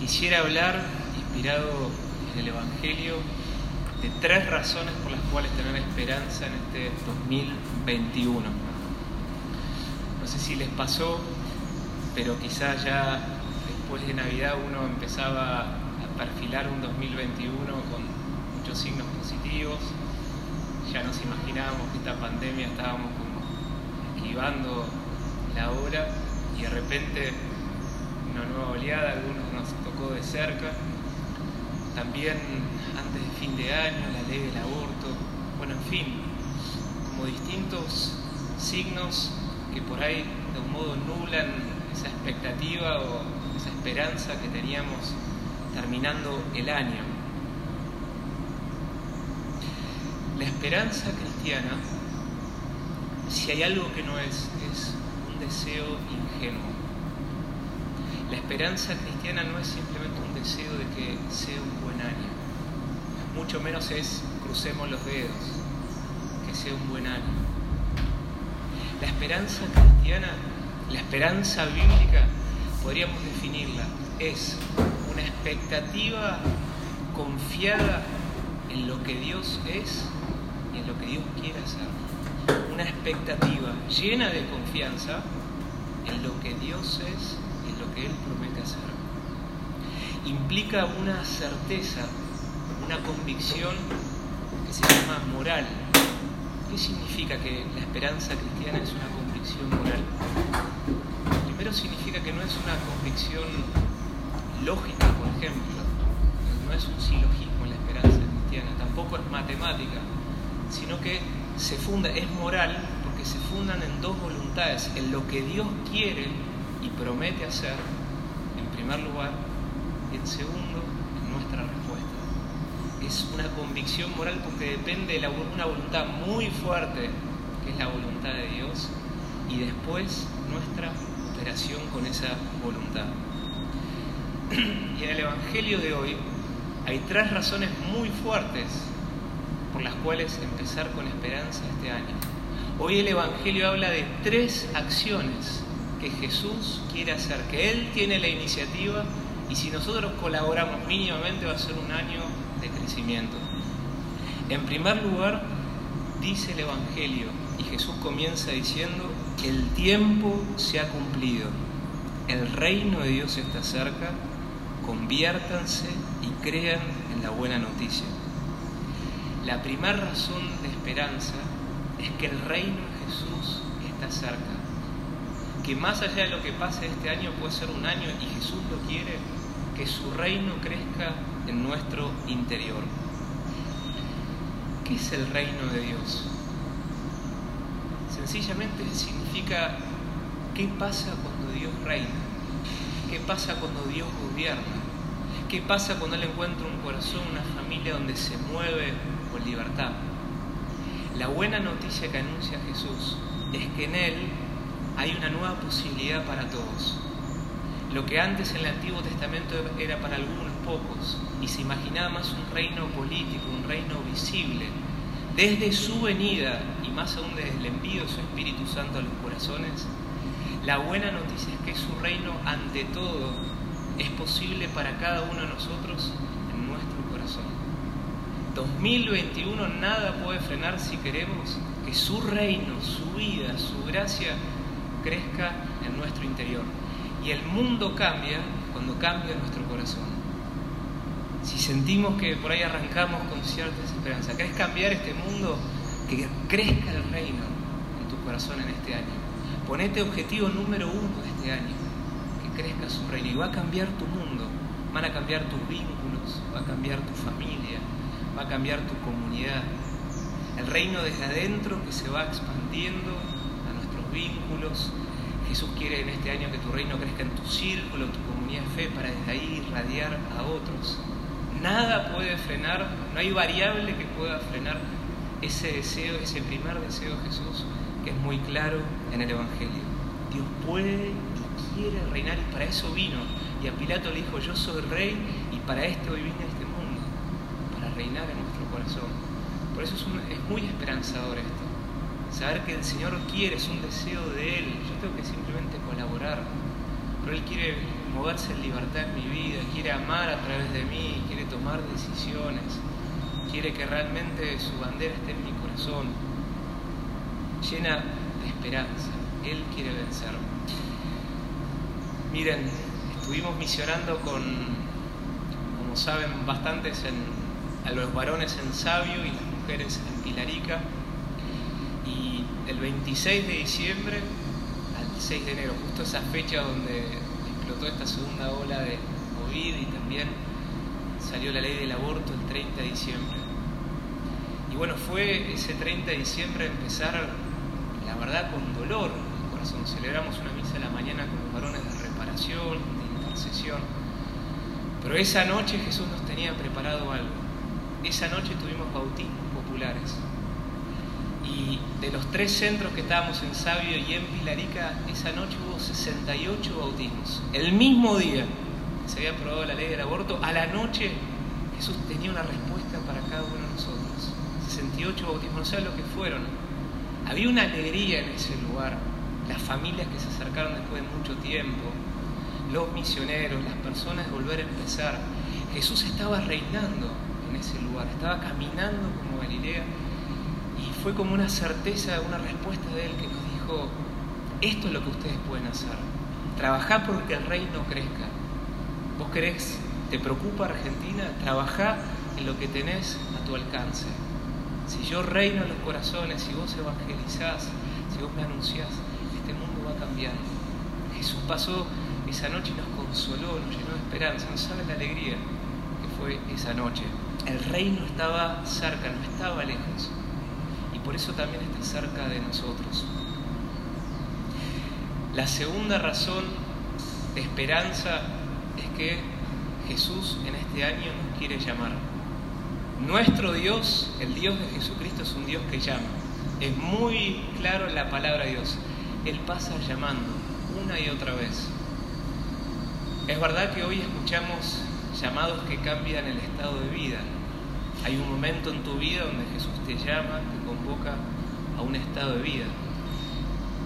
quisiera hablar, inspirado en el Evangelio, de tres razones por las cuales tener esperanza en este 2021. No sé si les pasó, pero quizás ya después de Navidad uno empezaba a perfilar un 2021 con muchos signos positivos. Ya nos imaginábamos que esta pandemia estábamos como esquivando la hora y de repente una nueva oleada, algunos nos tocó de cerca. También antes de fin de año, la ley del aborto, bueno, en fin, como distintos signos que por ahí de un modo nublan esa expectativa o esa esperanza que teníamos terminando el año. La esperanza cristiana, si hay algo que no es, es un deseo ingenuo. La esperanza cristiana no es simplemente un deseo de que sea un buen año, mucho menos es crucemos los dedos, que sea un buen año. La esperanza cristiana, la esperanza bíblica, podríamos definirla, es una expectativa confiada en lo que Dios es y en lo que Dios quiere hacer. Una expectativa llena de confianza en lo que Dios es Él promete hacer. Implica una certeza, una convicción que se llama moral. ¿Qué significa que la esperanza cristiana es una convicción moral? Primero significa que no es una convicción lógica, por ejemplo, no es un silogismo la esperanza cristiana, tampoco es matemática, sino que se funda, es moral porque se fundan en dos voluntades, en lo que Dios quiere y promete hacer, en primer lugar, y en segundo, en nuestra respuesta. Es una convicción moral porque depende de una voluntad muy fuerte, que es la voluntad de Dios, y después nuestra operación con esa voluntad. Y en el Evangelio de hoy hay tres razones muy fuertes por las cuales empezar con esperanza este año. Hoy el Evangelio habla de tres acciones que Jesús quiere hacer, que Él tiene la iniciativa y si nosotros colaboramos mínimamente va a ser un año de crecimiento. En primer lugar, dice el Evangelio, y Jesús comienza diciendo, el tiempo se ha cumplido, el reino de Dios está cerca, conviértanse y crean en la buena noticia. La primera razón de esperanza es que el reino de Jesús está cerca, que más allá de lo que pase este año puede ser un año y Jesús lo quiere, que su reino crezca en nuestro interior. ¿Qué es el reino de Dios? Sencillamente significa qué pasa cuando Dios reina, qué pasa cuando Dios gobierna, qué pasa cuando Él encuentra un corazón, una familia donde se mueve con libertad. La buena noticia que anuncia Jesús es que en Él hay una nueva posibilidad para todos. Lo que antes en el Antiguo Testamento era para algunos pocos y se imaginaba más un reino político, un reino visible, desde su venida y más aún desde el envío de su Espíritu Santo a los corazones, la buena noticia es que su reino ante todo es posible para cada uno de nosotros en nuestro corazón. 2021 nada puede frenar si queremos que su reino, su vida, su gracia crezca en nuestro interior. Y el mundo cambia cuando cambia nuestro corazón. Si sentimos que por ahí arrancamos con cierta desesperanza, ¿querés cambiar este mundo? Que crezca el reino en tu corazón en este año. Ponete objetivo número uno de este año, que crezca su reino. Y va a cambiar tu mundo, van a cambiar tus vínculos, va a cambiar tu familia, va a cambiar tu comunidad. El reino desde adentro que se va expandiendo vínculos. Jesús quiere en este año que tu reino crezca en tu círculo, tu comunidad de fe, para desde ahí irradiar a otros. Nada puede frenar, no hay variable que pueda frenar ese deseo, ese primer deseo de Jesús, que es muy claro en el Evangelio. Dios puede y quiere reinar y para eso vino. Y a Pilato le dijo, yo soy rey y para esto vine a este mundo, para reinar en nuestro corazón. Por eso es, es muy esperanzador esto. Saber que el Señor quiere, es un deseo de Él. Yo tengo que simplemente colaborar. Pero Él quiere moverse en libertad en mi vida, quiere amar a través de mí, quiere tomar decisiones, quiere que realmente su bandera esté en mi corazón, llena de esperanza. Él quiere vencer. Miren, estuvimos misionando con, como saben, bastantes en, a los varones en Sabio y las mujeres en Pilarica. Y el 26 de diciembre al 6 de enero, justo esa fecha donde explotó esta segunda ola de COVID y también salió la ley del aborto el 30 de diciembre. Y bueno, fue ese 30 de diciembre empezar, la verdad, con dolor en el corazón. Celebramos una misa a la mañana con los varones de reparación, de intercesión. Pero esa noche Jesús nos tenía preparado algo. Esa noche tuvimos bautismos populares. Y de los tres centros que estábamos en Sabio y en Pilarica, esa noche hubo 68 bautismos. El mismo día se había aprobado la ley del aborto, a la noche Jesús tenía una respuesta para cada uno de nosotros. 68 bautismos, no sé lo que fueron. Había una alegría en ese lugar. Las familias que se acercaron después de mucho tiempo, los misioneros, las personas de volver a empezar. Jesús estaba reinando en ese lugar, estaba caminando como Galilea y fue como una certeza, una respuesta de él que nos dijo, esto es lo que ustedes pueden hacer, trabajá porque el reino crezca. ¿Vos querés, te preocupa Argentina? Trabajá en lo que tenés a tu alcance. Si yo reino en los corazones, si vos evangelizás, si vos me anunciás, este mundo va a cambiar. Jesús pasó esa noche y nos consoló, nos llenó de esperanza, no sabe la alegría que fue esa noche. El reino estaba cerca, no estaba lejos. Por eso también está cerca de nosotros. La segunda razón de esperanza es que Jesús en este año nos quiere llamar. Nuestro Dios, el Dios de Jesucristo, es un Dios que llama. Es muy claro en la palabra de Dios. Él pasa llamando una y otra vez. Es verdad que hoy escuchamos llamados que cambian el estado de vida. Hay un momento en tu vida donde Jesús te llama, te convoca a un estado de vida.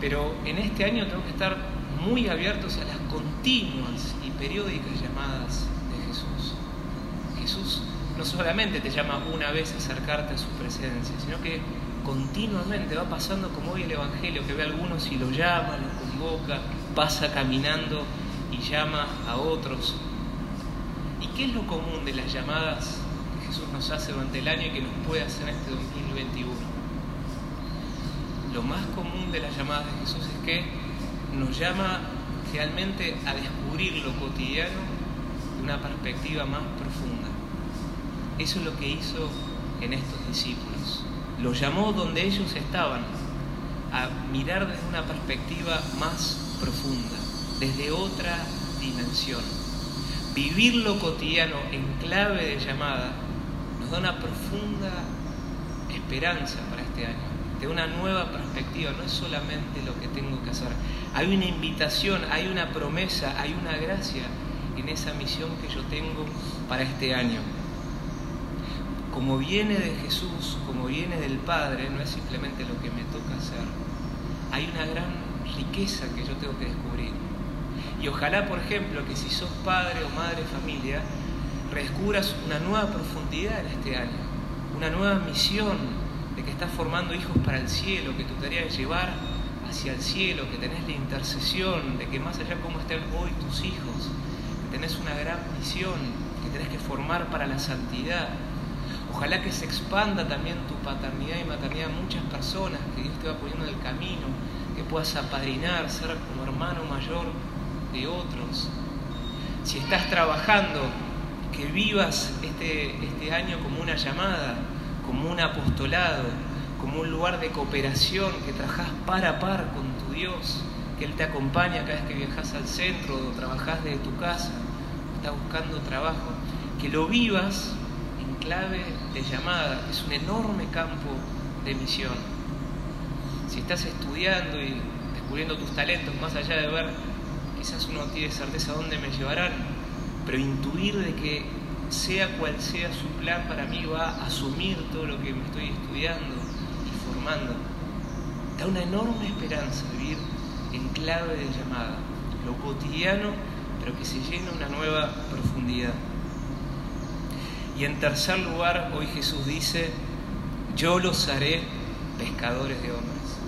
Pero en este año tenemos que estar muy abiertos a las continuas y periódicas llamadas de Jesús. Jesús no solamente te llama una vez a acercarte a su presencia, sino que continuamente va pasando como hoy el Evangelio, que ve a algunos y lo llama, lo convoca, pasa caminando y llama a otros. ¿Y qué es lo común de las llamadas Jesús nos hace durante el año y que nos puede hacer este 2021? Lo más común de las llamadas de Jesús es que nos llama realmente a descubrir lo cotidiano de una perspectiva más profunda. Eso es lo que hizo en estos discípulos. Los llamó donde ellos estaban, a mirar desde una perspectiva más profunda, desde otra dimensión. Vivir lo cotidiano en clave de llamada da una profunda esperanza para este año, de una nueva perspectiva, no es solamente lo que tengo que hacer. Hay una invitación, hay una promesa, hay una gracia en esa misión que yo tengo para este año. Como viene de Jesús, como viene del Padre, no es simplemente lo que me toca hacer. Hay una gran riqueza que yo tengo que descubrir. Y ojalá, por ejemplo, que si sos padre o madre familia, descubras una nueva profundidad en este año, una nueva misión de que estás formando hijos para el cielo, que tu tarea es llevar hacia el cielo, que tenés la intercesión, de que más allá de cómo estén hoy tus hijos, que tenés una gran misión, que tenés que formar para la santidad. Ojalá que se expanda también tu paternidad y maternidad a muchas personas, que Dios te va poniendo en el camino, que puedas apadrinar, ser como hermano mayor de otros. Si estás trabajando, que vivas este, este año como una llamada, como un apostolado, como un lugar de cooperación, que trabajas par a par con tu Dios, que Él te acompaña cada vez que viajas al centro o trabajas desde tu casa, estás buscando trabajo, que lo vivas en clave de llamada, es un enorme campo de misión. Si estás estudiando y descubriendo tus talentos, más allá de ver, quizás uno tiene certeza dónde me llevarán, pero intuir de que sea cual sea su plan para mí va a asumir todo lo que me estoy estudiando y formando. Da una enorme esperanza vivir en clave de llamada, lo cotidiano, pero que se llena una nueva profundidad. Y en tercer lugar, hoy Jesús dice, yo los haré pescadores de hombres.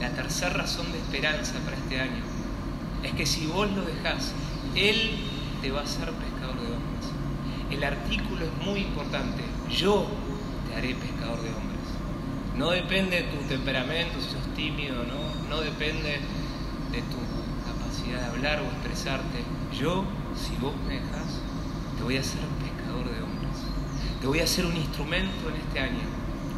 La tercera razón de esperanza para este año es que si vos lo dejás, Él te va a hacer pescador de hombres. El artículo es muy importante. Yo te haré pescador de hombres. No depende de tu temperamento, si sos tímido no. No depende de tu capacidad de hablar o expresarte. Yo, si vos me dejás, te voy a hacer pescador de hombres. Te voy a hacer un instrumento en este año.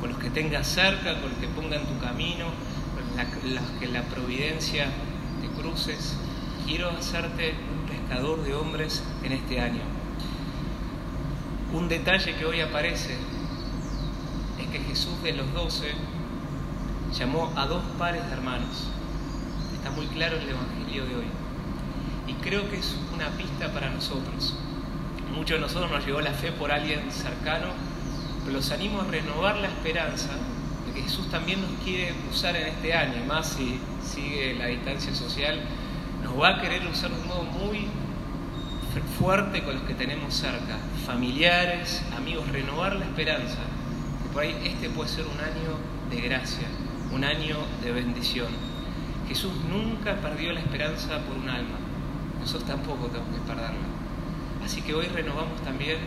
Con los que tengas cerca, con los que pongan tu camino, con los que la providencia te cruces. Quiero hacerte de hombres en este año. Un detalle que hoy aparece es que Jesús de los doce llamó a dos pares de hermanos. Está muy claro en el Evangelio de hoy. Y creo que es una pista para nosotros. Muchos de nosotros nos llegó la fe por alguien cercano, pero los animo a renovar la esperanza de que Jesús también nos quiere usar en este año, más si sigue la distancia social, nos va a querer usar de un modo muy fuerte con los que tenemos cerca, familiares, amigos, renovar la esperanza, que por ahí este puede ser un año de gracia, un año de bendición. Jesús nunca perdió la esperanza por un alma, nosotros tampoco tenemos que perderla. Así que hoy renovamos también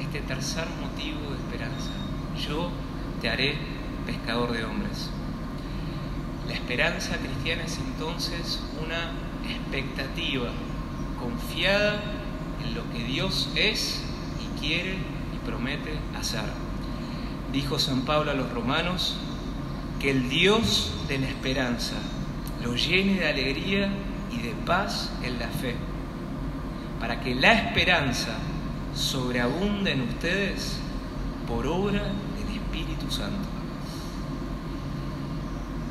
este tercer motivo de esperanza. Yo te haré pescador de hombres. La esperanza cristiana es entonces una expectativa confiada en lo que Dios es y quiere y promete hacer. Dijo San Pablo a los romanos que el Dios de la esperanza lo llene de alegría y de paz en la fe, para que la esperanza sobreabunde en ustedes por obra del Espíritu Santo.